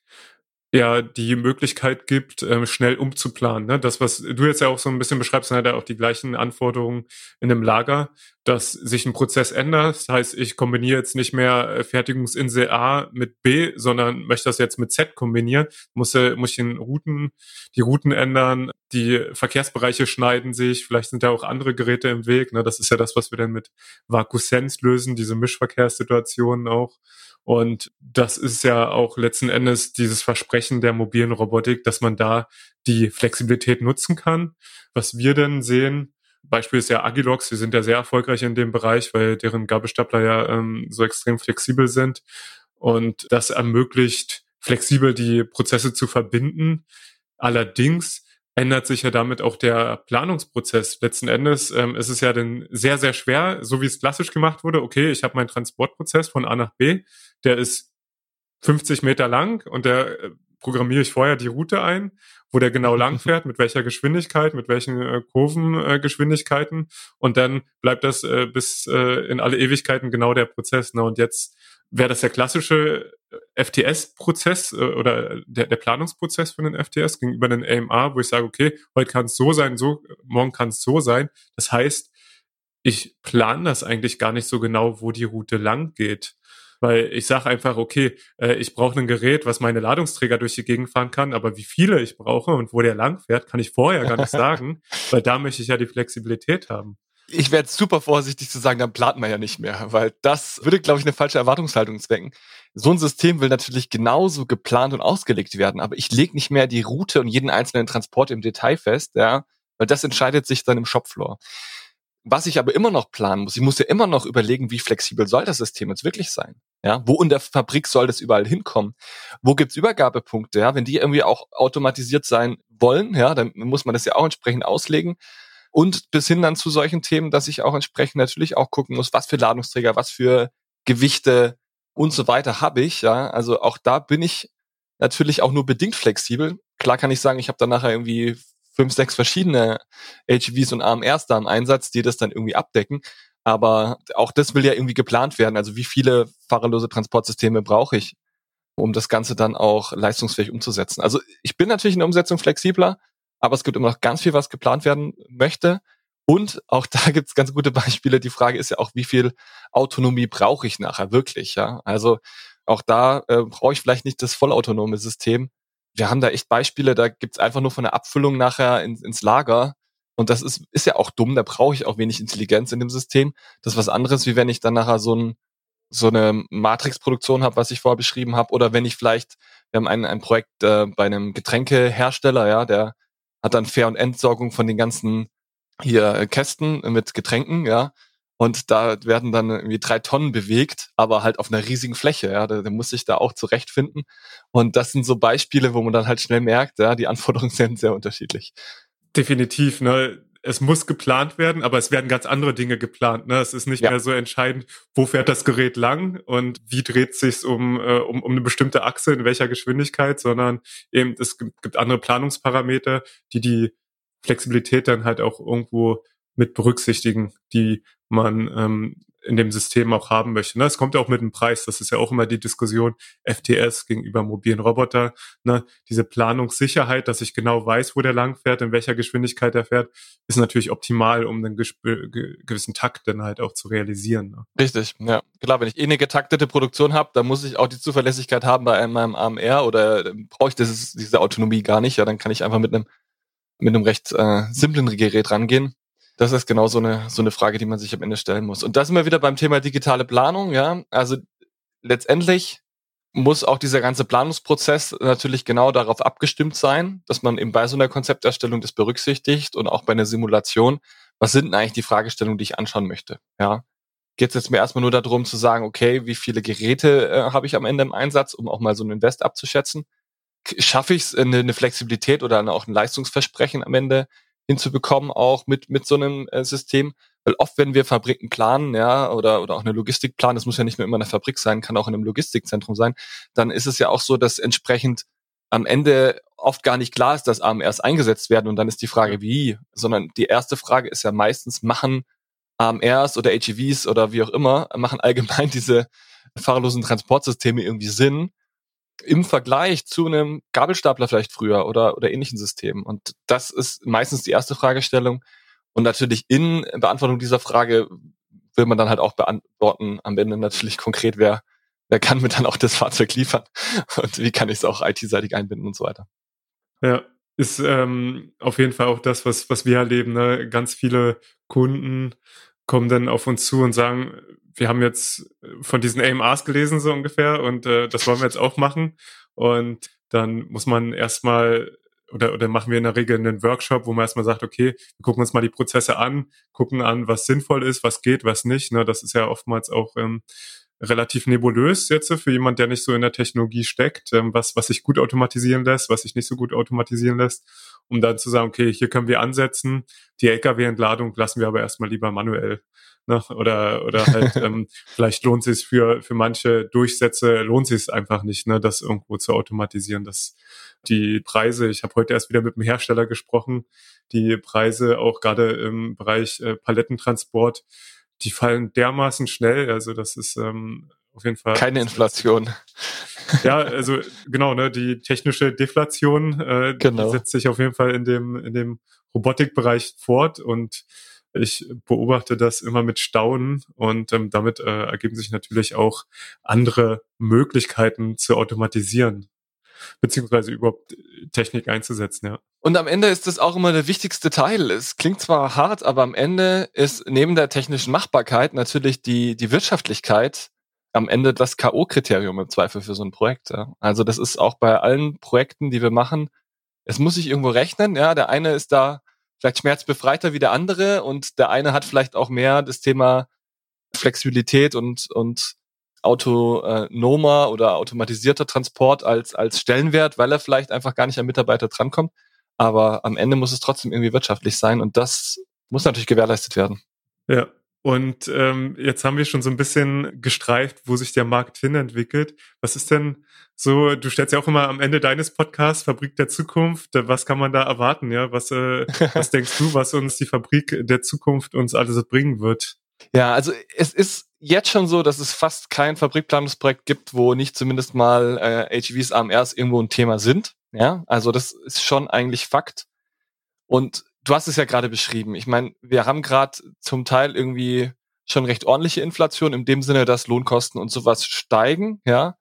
ja die Möglichkeit gibt, ähm, schnell umzuplanen. Ne? Das, was du jetzt ja auch so ein bisschen beschreibst, sind halt auch die gleichen Anforderungen in einem Lager, dass sich ein Prozess ändert. Das heißt, ich kombiniere jetzt nicht mehr äh, Fertigungsinsel A mit B, sondern möchte das jetzt mit Z kombinieren. Muss, äh, muss ich den Routen, die Routen ändern, die Verkehrsbereiche schneiden sich, vielleicht sind da auch andere Geräte im Weg. Ne? Das ist ja das, was wir dann mit VacuSense lösen, diese Mischverkehrssituationen auch. Und das ist ja auch letzten Endes dieses Versprechen der mobilen Robotik, dass man da die Flexibilität nutzen kann. Was wir denn sehen, Beispiel ist ja Agilox, die sind ja sehr erfolgreich in dem Bereich, weil deren Gabelstapler ja ähm, so extrem flexibel sind. Und das ermöglicht, flexibel die Prozesse zu verbinden. Allerdings ändert sich ja damit auch der Planungsprozess. Letzten Endes ähm, ist es ja dann sehr, sehr schwer, so wie es klassisch gemacht wurde. Okay, ich habe meinen Transportprozess von A nach B, der ist 50 Meter lang und der äh, programmiere ich vorher die Route ein, wo der genau lang fährt, mit welcher Geschwindigkeit, mit welchen äh, Kurvengeschwindigkeiten äh, und dann bleibt das äh, bis äh, in alle Ewigkeiten genau der Prozess. Ne? Und jetzt wäre das der klassische FTS-Prozess äh, oder der, der Planungsprozess für den FTS gegenüber den AMA, wo ich sage, okay, heute kann es so sein, so, morgen kann es so sein. Das heißt, ich plane das eigentlich gar nicht so genau, wo die Route lang geht. Weil ich sage einfach, okay, äh, ich brauche ein Gerät, was meine Ladungsträger durch die Gegend fahren kann, aber wie viele ich brauche und wo der lang fährt, kann ich vorher gar nicht sagen, weil da möchte ich ja die Flexibilität haben ich werde super vorsichtig zu sagen, dann plant man ja nicht mehr, weil das würde, glaube ich, eine falsche Erwartungshaltung zwecken. So ein System will natürlich genauso geplant und ausgelegt werden, aber ich lege nicht mehr die Route und jeden einzelnen Transport im Detail fest, ja, weil das entscheidet sich dann im Shopfloor. Was ich aber immer noch planen muss, ich muss ja immer noch überlegen, wie flexibel soll das System jetzt wirklich sein? Ja, wo in der Fabrik soll das überall hinkommen? Wo gibt's Übergabepunkte? Ja, wenn die irgendwie auch automatisiert sein wollen, ja, dann muss man das ja auch entsprechend auslegen. Und bis hin dann zu solchen Themen, dass ich auch entsprechend natürlich auch gucken muss, was für Ladungsträger, was für Gewichte und so weiter habe ich. Ja, also auch da bin ich natürlich auch nur bedingt flexibel. Klar kann ich sagen, ich habe dann nachher irgendwie fünf, sechs verschiedene HVs und AMRs da im Einsatz, die das dann irgendwie abdecken. Aber auch das will ja irgendwie geplant werden. Also wie viele fahrerlose Transportsysteme brauche ich, um das Ganze dann auch leistungsfähig umzusetzen? Also ich bin natürlich in der Umsetzung flexibler, aber es gibt immer noch ganz viel, was geplant werden möchte. Und auch da gibt es ganz gute Beispiele. Die Frage ist ja auch, wie viel Autonomie brauche ich nachher wirklich? Ja, also auch da äh, brauche ich vielleicht nicht das vollautonome System. Wir haben da echt Beispiele, da gibt's einfach nur von der Abfüllung nachher in, ins Lager. Und das ist, ist ja auch dumm, da brauche ich auch wenig Intelligenz in dem System. Das ist was anderes, wie wenn ich dann nachher so, ein, so eine Matrix-Produktion habe, was ich vorher beschrieben habe, oder wenn ich vielleicht, wir haben ein, ein Projekt äh, bei einem Getränkehersteller, ja, der hat dann Fair- und Entsorgung von den ganzen hier äh, Kästen mit Getränken, ja. Und da werden dann irgendwie drei Tonnen bewegt, aber halt auf einer riesigen Fläche, ja. Da, da muss ich da auch zurechtfinden. Und das sind so Beispiele, wo man dann halt schnell merkt, ja, die Anforderungen sind sehr unterschiedlich. Definitiv, ne? es muss geplant werden, aber es werden ganz andere Dinge geplant. Ne? Es ist nicht ja. mehr so entscheidend, wo fährt das Gerät lang und wie dreht sich's um, äh, um, um eine bestimmte Achse, in welcher Geschwindigkeit, sondern eben es gibt, gibt andere Planungsparameter, die die Flexibilität dann halt auch irgendwo mit berücksichtigen, die man ähm, in dem System auch haben möchte. Ne? Es kommt ja auch mit einem Preis. Das ist ja auch immer die Diskussion FTS gegenüber mobilen Roboter. Ne? Diese Planungssicherheit, dass ich genau weiß, wo der lang fährt, in welcher Geschwindigkeit er fährt, ist natürlich optimal, um einen gewissen Takt dann halt auch zu realisieren. Ne? Richtig, ja. Klar, wenn ich eh eine getaktete Produktion habe, dann muss ich auch die Zuverlässigkeit haben bei meinem AMR oder äh, brauche ich das, diese Autonomie gar nicht. Ja, dann kann ich einfach mit einem mit einem recht äh, simplen Gerät rangehen das ist genau so eine, so eine Frage, die man sich am Ende stellen muss. Und da sind wir wieder beim Thema digitale Planung, ja. Also letztendlich muss auch dieser ganze Planungsprozess natürlich genau darauf abgestimmt sein, dass man eben bei so einer Konzepterstellung das berücksichtigt und auch bei einer Simulation, was sind denn eigentlich die Fragestellungen, die ich anschauen möchte, ja. Geht es jetzt mir erstmal nur darum zu sagen, okay, wie viele Geräte äh, habe ich am Ende im Einsatz, um auch mal so einen Invest abzuschätzen? Schaffe ich es, eine, eine Flexibilität oder auch ein Leistungsversprechen am Ende hinzubekommen, auch mit, mit so einem äh, System. Weil oft, wenn wir Fabriken planen, ja, oder, oder auch eine Logistik planen, das muss ja nicht nur immer eine Fabrik sein, kann auch in einem Logistikzentrum sein, dann ist es ja auch so, dass entsprechend am Ende oft gar nicht klar ist, dass AMRs eingesetzt werden und dann ist die Frage, wie, sondern die erste Frage ist ja meistens, machen AMRs oder HEVs oder wie auch immer, machen allgemein diese fahrerlosen Transportsysteme irgendwie Sinn im Vergleich zu einem Gabelstapler vielleicht früher oder, oder ähnlichen Systemen. Und das ist meistens die erste Fragestellung. Und natürlich in Beantwortung dieser Frage will man dann halt auch beantworten, am Ende natürlich konkret, wer, wer kann mir dann auch das Fahrzeug liefern und wie kann ich es auch IT-seitig einbinden und so weiter. Ja, ist ähm, auf jeden Fall auch das, was, was wir erleben. Ne? Ganz viele Kunden kommen dann auf uns zu und sagen, wir haben jetzt von diesen AMRs gelesen, so ungefähr, und äh, das wollen wir jetzt auch machen. Und dann muss man erstmal oder, oder machen wir in der Regel einen Workshop, wo man erstmal sagt, okay, wir gucken uns mal die Prozesse an, gucken an, was sinnvoll ist, was geht, was nicht. Ne, das ist ja oftmals auch ähm, relativ nebulös jetzt für jemand, der nicht so in der Technologie steckt, ähm, was, was sich gut automatisieren lässt, was sich nicht so gut automatisieren lässt, um dann zu sagen, okay, hier können wir ansetzen, die Lkw-Entladung lassen wir aber erstmal lieber manuell Ne? Oder, oder halt, ähm, vielleicht lohnt es sich für, für manche Durchsätze, lohnt sich es einfach nicht, ne, das irgendwo zu automatisieren. dass die Preise, ich habe heute erst wieder mit dem Hersteller gesprochen, die Preise auch gerade im Bereich äh, Palettentransport, die fallen dermaßen schnell. Also das ist ähm, auf jeden Fall. Keine Inflation. Ja, also genau, ne, die technische Deflation äh, genau. die setzt sich auf jeden Fall in dem, in dem Robotikbereich fort und ich beobachte das immer mit Staunen und ähm, damit äh, ergeben sich natürlich auch andere Möglichkeiten zu automatisieren beziehungsweise überhaupt Technik einzusetzen, ja. Und am Ende ist das auch immer der wichtigste Teil. Es klingt zwar hart, aber am Ende ist neben der technischen Machbarkeit natürlich die, die Wirtschaftlichkeit am Ende das K.O.-Kriterium im Zweifel für so ein Projekt. Ja. Also das ist auch bei allen Projekten, die wir machen, es muss sich irgendwo rechnen. Ja, der eine ist da vielleicht schmerzbefreiter wie der andere und der eine hat vielleicht auch mehr das Thema Flexibilität und, und autonomer oder automatisierter Transport als, als Stellenwert, weil er vielleicht einfach gar nicht an Mitarbeiter drankommt. Aber am Ende muss es trotzdem irgendwie wirtschaftlich sein und das muss natürlich gewährleistet werden. Ja, und ähm, jetzt haben wir schon so ein bisschen gestreift, wo sich der Markt hin entwickelt. Was ist denn so, du stellst ja auch immer am Ende deines Podcasts Fabrik der Zukunft, was kann man da erwarten, ja? Was, äh, was denkst du, was uns die Fabrik der Zukunft uns alles bringen wird? Ja, also es ist jetzt schon so, dass es fast kein Fabrikplanungsprojekt gibt, wo nicht zumindest mal äh, HVs AMRs irgendwo ein Thema sind. Ja, also das ist schon eigentlich Fakt. Und du hast es ja gerade beschrieben. Ich meine, wir haben gerade zum Teil irgendwie schon recht ordentliche Inflation in dem Sinne, dass Lohnkosten und sowas steigen, ja.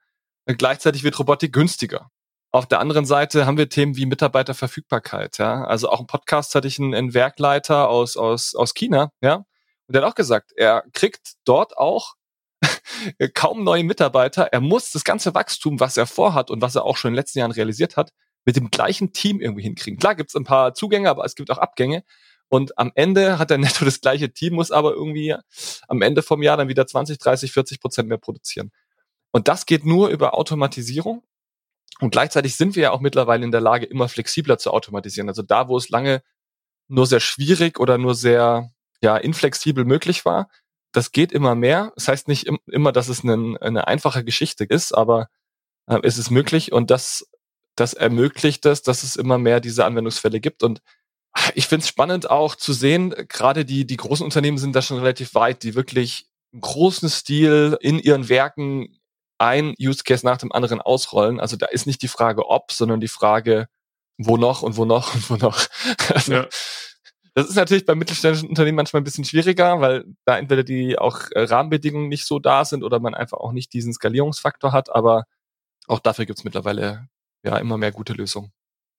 Und gleichzeitig wird Robotik günstiger. Auf der anderen Seite haben wir Themen wie Mitarbeiterverfügbarkeit, ja. Also auch im Podcast hatte ich einen, einen Werkleiter aus, aus, aus China, ja. Und der hat auch gesagt, er kriegt dort auch kaum neue Mitarbeiter. Er muss das ganze Wachstum, was er vorhat und was er auch schon in den letzten Jahren realisiert hat, mit dem gleichen Team irgendwie hinkriegen. Klar gibt's ein paar Zugänge, aber es gibt auch Abgänge. Und am Ende hat er netto das gleiche Team, muss aber irgendwie am Ende vom Jahr dann wieder 20, 30, 40 Prozent mehr produzieren. Und das geht nur über Automatisierung. Und gleichzeitig sind wir ja auch mittlerweile in der Lage, immer flexibler zu automatisieren. Also da, wo es lange nur sehr schwierig oder nur sehr ja, inflexibel möglich war, das geht immer mehr. Das heißt nicht im, immer, dass es eine, eine einfache Geschichte ist, aber äh, es ist möglich und das das ermöglicht es, dass es immer mehr diese Anwendungsfälle gibt. Und ich finde es spannend auch zu sehen, gerade die, die großen Unternehmen sind da schon relativ weit, die wirklich im großen Stil in ihren Werken ein Use Case nach dem anderen ausrollen. Also da ist nicht die Frage ob, sondern die Frage, wo noch und wo noch und wo noch. Also, ja. Das ist natürlich bei mittelständischen Unternehmen manchmal ein bisschen schwieriger, weil da entweder die auch Rahmenbedingungen nicht so da sind oder man einfach auch nicht diesen Skalierungsfaktor hat. Aber auch dafür gibt es mittlerweile ja immer mehr gute Lösungen.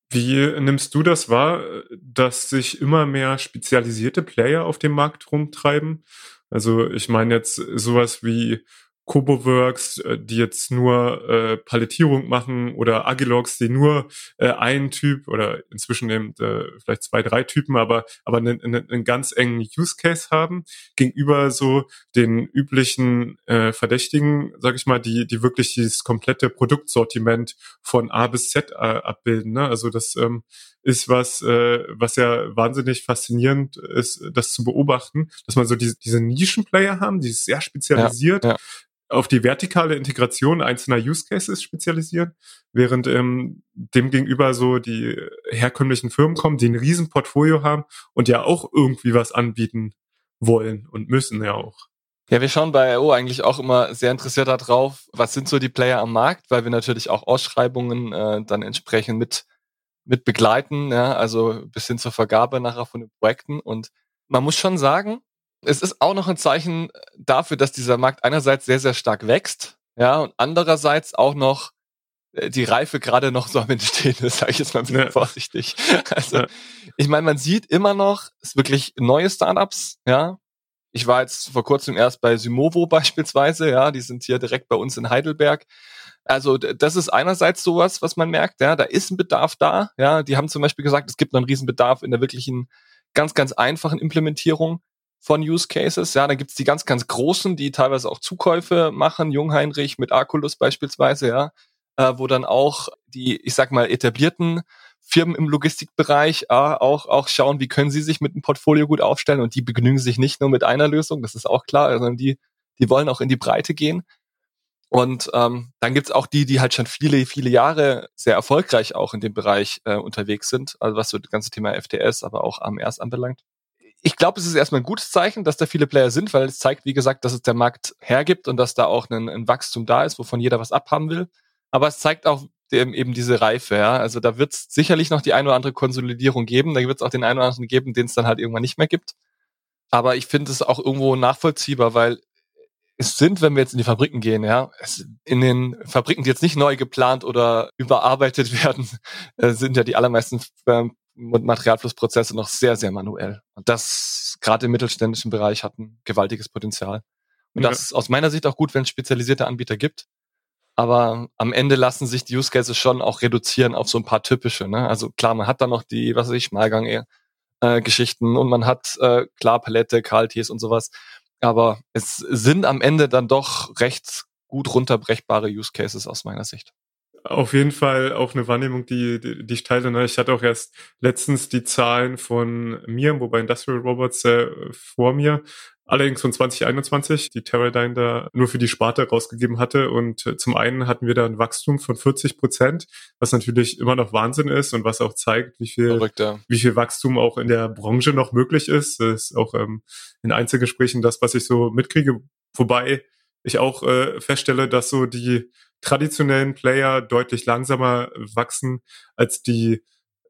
Wie nimmst du das wahr, dass sich immer mehr spezialisierte Player auf dem Markt rumtreiben? Also ich meine jetzt sowas wie Coboworks, äh, die jetzt nur äh, Palettierung machen oder Agilox, die nur äh, einen Typ oder inzwischen eben äh, vielleicht zwei, drei Typen, aber aber einen, einen, einen ganz engen Use Case haben gegenüber so den üblichen äh, Verdächtigen, sag ich mal, die die wirklich dieses komplette Produktsortiment von A bis Z äh, abbilden. Ne? Also das ähm, ist was, äh, was ja wahnsinnig faszinierend ist, das zu beobachten, dass man so diese, diese Nischenplayer haben, die sehr spezialisiert, ja, ja auf die vertikale Integration einzelner Use Cases spezialisieren, während ähm, dem gegenüber so die herkömmlichen Firmen kommen, die ein riesen haben und ja auch irgendwie was anbieten wollen und müssen ja auch. Ja, wir schauen bei IO eigentlich auch immer sehr interessiert darauf, was sind so die Player am Markt, weil wir natürlich auch Ausschreibungen äh, dann entsprechend mit mit begleiten, ja, also bis hin zur Vergabe nachher von den Projekten und man muss schon sagen, es ist auch noch ein Zeichen dafür, dass dieser Markt einerseits sehr, sehr stark wächst, ja, und andererseits auch noch äh, die Reife gerade noch so am Entstehen ist, sage ich jetzt mal ein bisschen ja. vorsichtig. Also, ja. ich meine, man sieht immer noch, es wirklich neue Startups, ja. Ich war jetzt vor kurzem erst bei Symovo beispielsweise, ja, die sind hier direkt bei uns in Heidelberg. Also das ist einerseits sowas, was man merkt, ja, da ist ein Bedarf da, ja. Die haben zum Beispiel gesagt, es gibt noch einen Riesenbedarf in der wirklichen ganz, ganz einfachen Implementierung von Use Cases. Ja, dann gibt's die ganz, ganz großen, die teilweise auch Zukäufe machen, Jungheinrich mit Arculus beispielsweise, ja, äh, wo dann auch die, ich sag mal, etablierten Firmen im Logistikbereich äh, auch, auch schauen, wie können sie sich mit einem Portfolio gut aufstellen. Und die begnügen sich nicht nur mit einer Lösung, das ist auch klar, sondern die, die wollen auch in die Breite gehen. Und ähm, dann gibt's auch die, die halt schon viele, viele Jahre sehr erfolgreich auch in dem Bereich äh, unterwegs sind, also was so das ganze Thema FTS, aber auch AMRs anbelangt ich glaube, es ist erstmal ein gutes Zeichen, dass da viele Player sind, weil es zeigt, wie gesagt, dass es der Markt hergibt und dass da auch ein, ein Wachstum da ist, wovon jeder was abhaben will. Aber es zeigt auch eben diese Reife, ja. Also da wird es sicherlich noch die eine oder andere Konsolidierung geben. Da wird es auch den einen oder anderen geben, den es dann halt irgendwann nicht mehr gibt. Aber ich finde es auch irgendwo nachvollziehbar, weil es sind, wenn wir jetzt in die Fabriken gehen, ja, in den Fabriken, die jetzt nicht neu geplant oder überarbeitet werden, äh, sind ja die allermeisten ähm, Materialflussprozesse noch sehr, sehr manuell. Und das gerade im mittelständischen Bereich hat ein gewaltiges Potenzial. Und ja. das ist aus meiner Sicht auch gut, wenn es spezialisierte Anbieter gibt. Aber am Ende lassen sich die Use Cases schon auch reduzieren auf so ein paar typische. Ne? Also klar, man hat da noch die, was weiß ich, Schmalgang äh, Geschichten und man hat äh, klar Palette, Kaltis und sowas. Aber es sind am Ende dann doch recht gut runterbrechbare Use Cases aus meiner Sicht auf jeden Fall auch eine Wahrnehmung, die, die, die ich teile. Ne? Ich hatte auch erst letztens die Zahlen von mir, wobei Industrial Robots äh, vor mir, allerdings von 2021, die Teradyne da nur für die Sparte rausgegeben hatte. Und äh, zum einen hatten wir da ein Wachstum von 40 Prozent, was natürlich immer noch Wahnsinn ist und was auch zeigt, wie viel, Verrückt, ja. wie viel Wachstum auch in der Branche noch möglich ist. Das ist auch ähm, in Einzelgesprächen das, was ich so mitkriege. Wobei ich auch äh, feststelle, dass so die traditionellen Player deutlich langsamer wachsen als die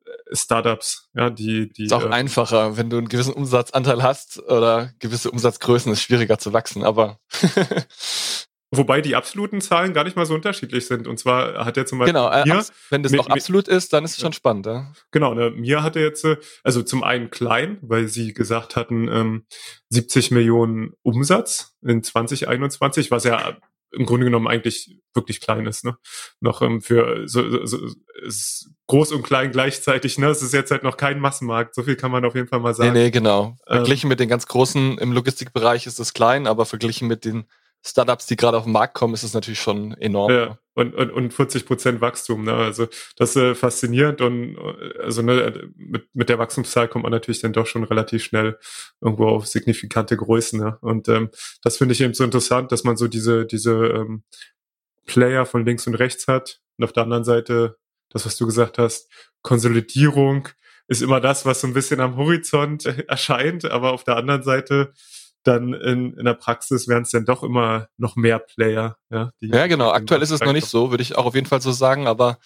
äh, Startups, ja, die, die. Ist auch äh, einfacher, wenn du einen gewissen Umsatzanteil hast oder gewisse Umsatzgrößen ist schwieriger zu wachsen, aber Wobei die absoluten Zahlen gar nicht mal so unterschiedlich sind. Und zwar hat er zum Beispiel. Genau, äh, mir, wenn das noch absolut ist, dann ist es schon spannend. Ja? Genau, ne, mir hat er jetzt, äh, also zum einen klein, weil sie gesagt hatten, ähm, 70 Millionen Umsatz in 2021, was ja im Grunde genommen eigentlich wirklich klein ist, ne? Noch ähm, für so, so, so ist groß und klein gleichzeitig, ne? Es ist jetzt halt noch kein Massenmarkt, so viel kann man auf jeden Fall mal sagen. Nee, nee, genau. Ähm, verglichen ähm, mit den ganz großen im Logistikbereich ist es klein, aber verglichen mit den Startups, die gerade auf den Markt kommen, ist es natürlich schon enorm. Ja, und, und, und 40 Prozent Wachstum. Ne? Also das ist äh, faszinierend und äh, also ne, mit, mit der Wachstumszahl kommt man natürlich dann doch schon relativ schnell irgendwo auf signifikante Größen. Ne? Und ähm, das finde ich eben so interessant, dass man so diese, diese ähm, Player von links und rechts hat. Und auf der anderen Seite, das, was du gesagt hast, Konsolidierung ist immer das, was so ein bisschen am Horizont erscheint, aber auf der anderen Seite dann in, in der Praxis wären es dann doch immer noch mehr Player. Ja, ja genau. Aktuell ist es noch nicht so, würde ich auch auf jeden Fall so sagen, aber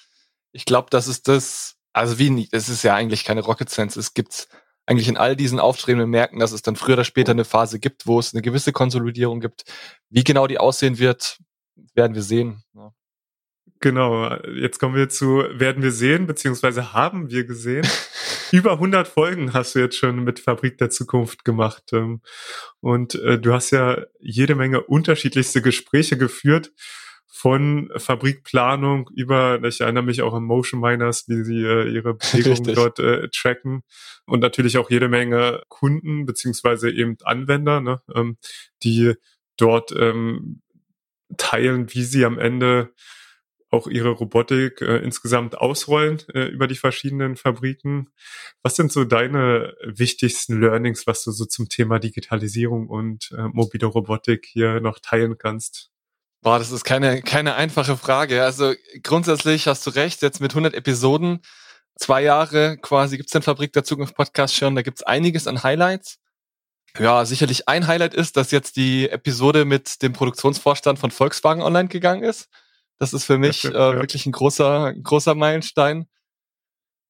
ich glaube, das ist das, also wie, es ist ja eigentlich keine Rocket Science. Es gibt eigentlich in all diesen aufstrebenden Märkten, dass es dann früher oder später eine Phase gibt, wo es eine gewisse Konsolidierung gibt. Wie genau die aussehen wird, werden wir sehen. Ja. Genau, jetzt kommen wir zu werden wir sehen, beziehungsweise haben wir gesehen. Über 100 Folgen hast du jetzt schon mit Fabrik der Zukunft gemacht. Ähm, und äh, du hast ja jede Menge unterschiedlichste Gespräche geführt von Fabrikplanung über, ich erinnere mich auch an Motion Miners, wie sie äh, ihre Bewegungen dort äh, tracken und natürlich auch jede Menge Kunden beziehungsweise eben Anwender, ne, ähm, die dort ähm, teilen, wie sie am Ende auch ihre Robotik äh, insgesamt ausrollen äh, über die verschiedenen Fabriken. Was sind so deine wichtigsten Learnings, was du so zum Thema Digitalisierung und äh, mobile Robotik hier noch teilen kannst? Boah, das ist keine, keine einfache Frage. Also grundsätzlich hast du recht, jetzt mit 100 Episoden, zwei Jahre quasi gibt's den Fabrik der Zukunft Podcast schon, da gibt's einiges an Highlights. Ja, sicherlich ein Highlight ist, dass jetzt die Episode mit dem Produktionsvorstand von Volkswagen online gegangen ist. Das ist für mich ja, äh, wirklich ein großer, großer Meilenstein,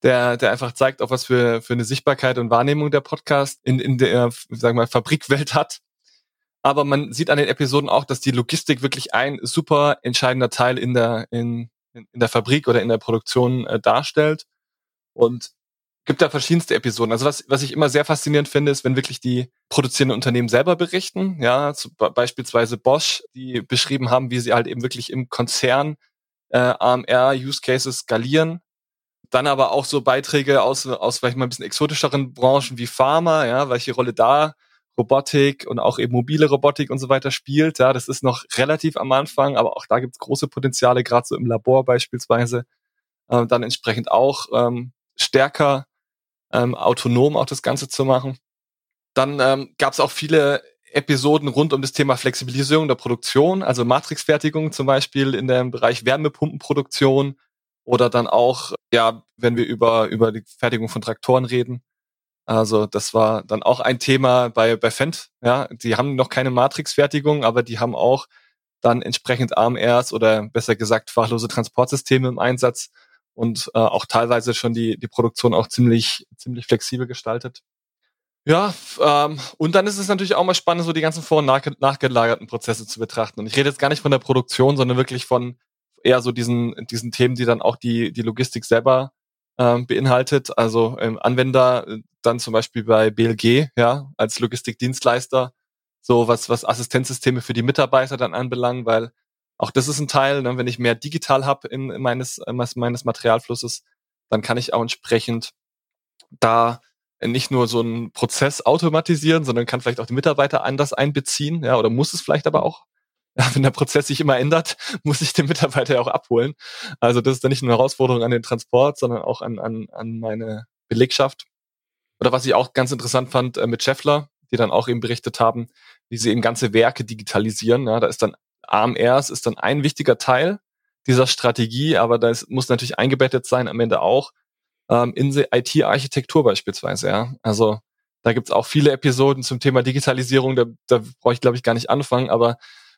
der, der einfach zeigt, auch was für, für eine Sichtbarkeit und Wahrnehmung der Podcast in, in der, sagen wir mal, Fabrikwelt hat. Aber man sieht an den Episoden auch, dass die Logistik wirklich ein super entscheidender Teil in der, in, in der Fabrik oder in der Produktion äh, darstellt. Und gibt da verschiedenste Episoden. Also was, was ich immer sehr faszinierend finde, ist, wenn wirklich die produzierenden Unternehmen selber berichten. Ja, zu, beispielsweise Bosch, die beschrieben haben, wie sie halt eben wirklich im Konzern äh, AMR-Use-Cases skalieren. Dann aber auch so Beiträge aus, aus vielleicht mal ein bisschen exotischeren Branchen wie Pharma, ja, welche Rolle da Robotik und auch eben mobile Robotik und so weiter spielt. Ja, das ist noch relativ am Anfang, aber auch da gibt es große Potenziale, gerade so im Labor beispielsweise. Äh, dann entsprechend auch ähm, stärker ähm, autonom auch das Ganze zu machen. Dann ähm, gab es auch viele Episoden rund um das Thema Flexibilisierung der Produktion, also Matrixfertigung zum Beispiel in dem Bereich Wärmepumpenproduktion oder dann auch, ja, wenn wir über, über die Fertigung von Traktoren reden. Also das war dann auch ein Thema bei, bei Fendt. Ja, die haben noch keine Matrix-Fertigung, aber die haben auch dann entsprechend AMRs oder besser gesagt fahrlose Transportsysteme im Einsatz und äh, auch teilweise schon die, die Produktion auch ziemlich, ziemlich flexibel gestaltet. Ja, ähm, und dann ist es natürlich auch mal spannend, so die ganzen vor- und nach, nachgelagerten Prozesse zu betrachten. Und ich rede jetzt gar nicht von der Produktion, sondern wirklich von eher so diesen, diesen Themen, die dann auch die, die Logistik selber ähm, beinhaltet. Also ähm, Anwender äh, dann zum Beispiel bei BLG, ja, als Logistikdienstleister, so was, was Assistenzsysteme für die Mitarbeiter dann anbelangt, weil auch das ist ein Teil, ne, wenn ich mehr digital habe in, in meines, meines Materialflusses, dann kann ich auch entsprechend da nicht nur so einen Prozess automatisieren, sondern kann vielleicht auch die Mitarbeiter anders einbeziehen, ja, oder muss es vielleicht aber auch. Ja, wenn der Prozess sich immer ändert, muss ich den Mitarbeiter ja auch abholen. Also das ist dann nicht nur eine Herausforderung an den Transport, sondern auch an, an, an meine Belegschaft. Oder was ich auch ganz interessant fand äh, mit Scheffler, die dann auch eben berichtet haben, wie sie eben ganze Werke digitalisieren. Ja, da ist dann AMRs ist dann ein wichtiger Teil dieser Strategie, aber das muss natürlich eingebettet sein am Ende auch ähm, in IT-Architektur beispielsweise. Ja, also da gibt's auch viele Episoden zum Thema Digitalisierung. Da, da brauche ich glaube ich gar nicht anfangen, aber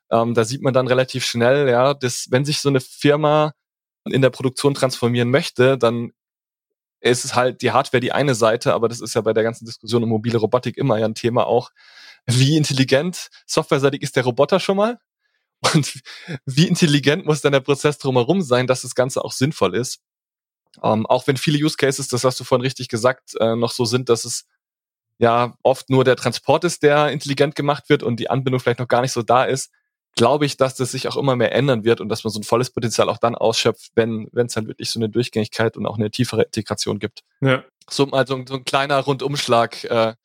ähm, da sieht man dann relativ schnell, ja, dass wenn sich so eine Firma in der Produktion transformieren möchte, dann ist es halt die Hardware die eine Seite, aber das ist ja bei der ganzen Diskussion um mobile Robotik immer ja ein Thema auch. Wie intelligent softwareseitig ist der Roboter schon mal? Und wie intelligent muss dann der Prozess drumherum sein, dass das Ganze auch sinnvoll ist? Ähm, auch wenn viele Use Cases, das hast du vorhin richtig gesagt, äh, noch so sind, dass es ja oft nur der Transport ist, der intelligent gemacht wird und die Anbindung vielleicht noch gar nicht so da ist, glaube ich, dass das sich auch immer mehr ändern wird und dass man so ein volles Potenzial auch dann ausschöpft, wenn wenn es dann wirklich so eine Durchgängigkeit und auch eine tiefere Integration gibt. Ja. So mal so, so ein kleiner Rundumschlag. Äh,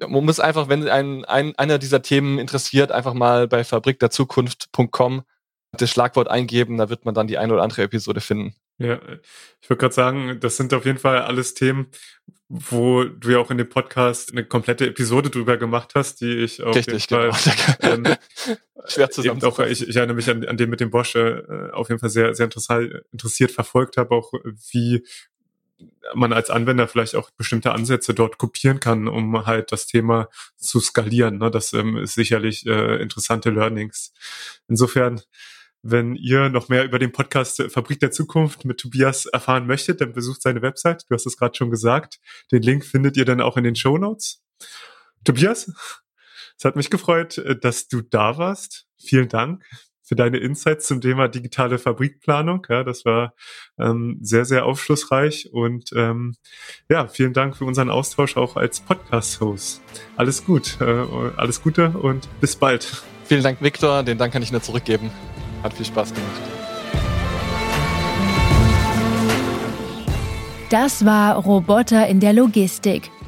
man muss einfach, wenn ein, ein einer dieser Themen interessiert, einfach mal bei fabrikderzukunft.com das Schlagwort eingeben, da wird man dann die eine oder andere Episode finden. Ja, ich würde gerade sagen, das sind auf jeden Fall alles Themen, wo du ja auch in dem Podcast eine komplette Episode drüber gemacht hast, die ich auf Richtig, jeden Fall genau. ähm, schwer zusammen. Ich, ich erinnere mich an, an den mit dem Bosch äh, auf jeden Fall sehr, sehr interessant, interessiert verfolgt habe, auch wie man als Anwender vielleicht auch bestimmte Ansätze dort kopieren kann, um halt das Thema zu skalieren. Ne? Das ähm, ist sicherlich äh, interessante Learnings. Insofern wenn ihr noch mehr über den Podcast Fabrik der Zukunft mit Tobias erfahren möchtet, dann besucht seine Website. Du hast es gerade schon gesagt. Den Link findet ihr dann auch in den Show Notes. Tobias, es hat mich gefreut, äh, dass du da warst. Vielen Dank für deine Insights zum Thema digitale Fabrikplanung. Ja, das war ähm, sehr, sehr aufschlussreich und ähm, ja, vielen Dank für unseren Austausch auch als Podcast-Host. Alles gut, äh, alles Gute und bis bald. Vielen Dank, Viktor. Den Dank kann ich nur zurückgeben. Hat viel Spaß gemacht. Das war Roboter in der Logistik